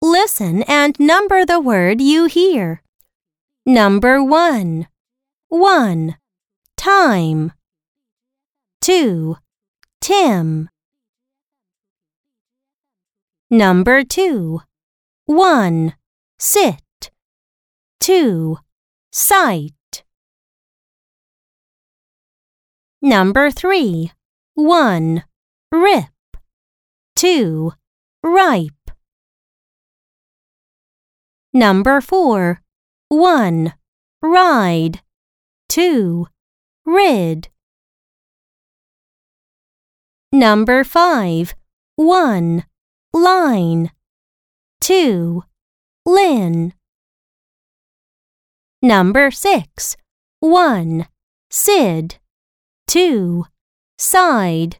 Listen and number the word you hear. Number one. One. Time. Two. Tim. Number two. One. Sit. Two. Sight. Number three. One. Rip. Two. Ripe. Number four. One. Ride. Two. Rid. Number five. One. Line. Two. Lin. Number six. One. Sid. Two. Side.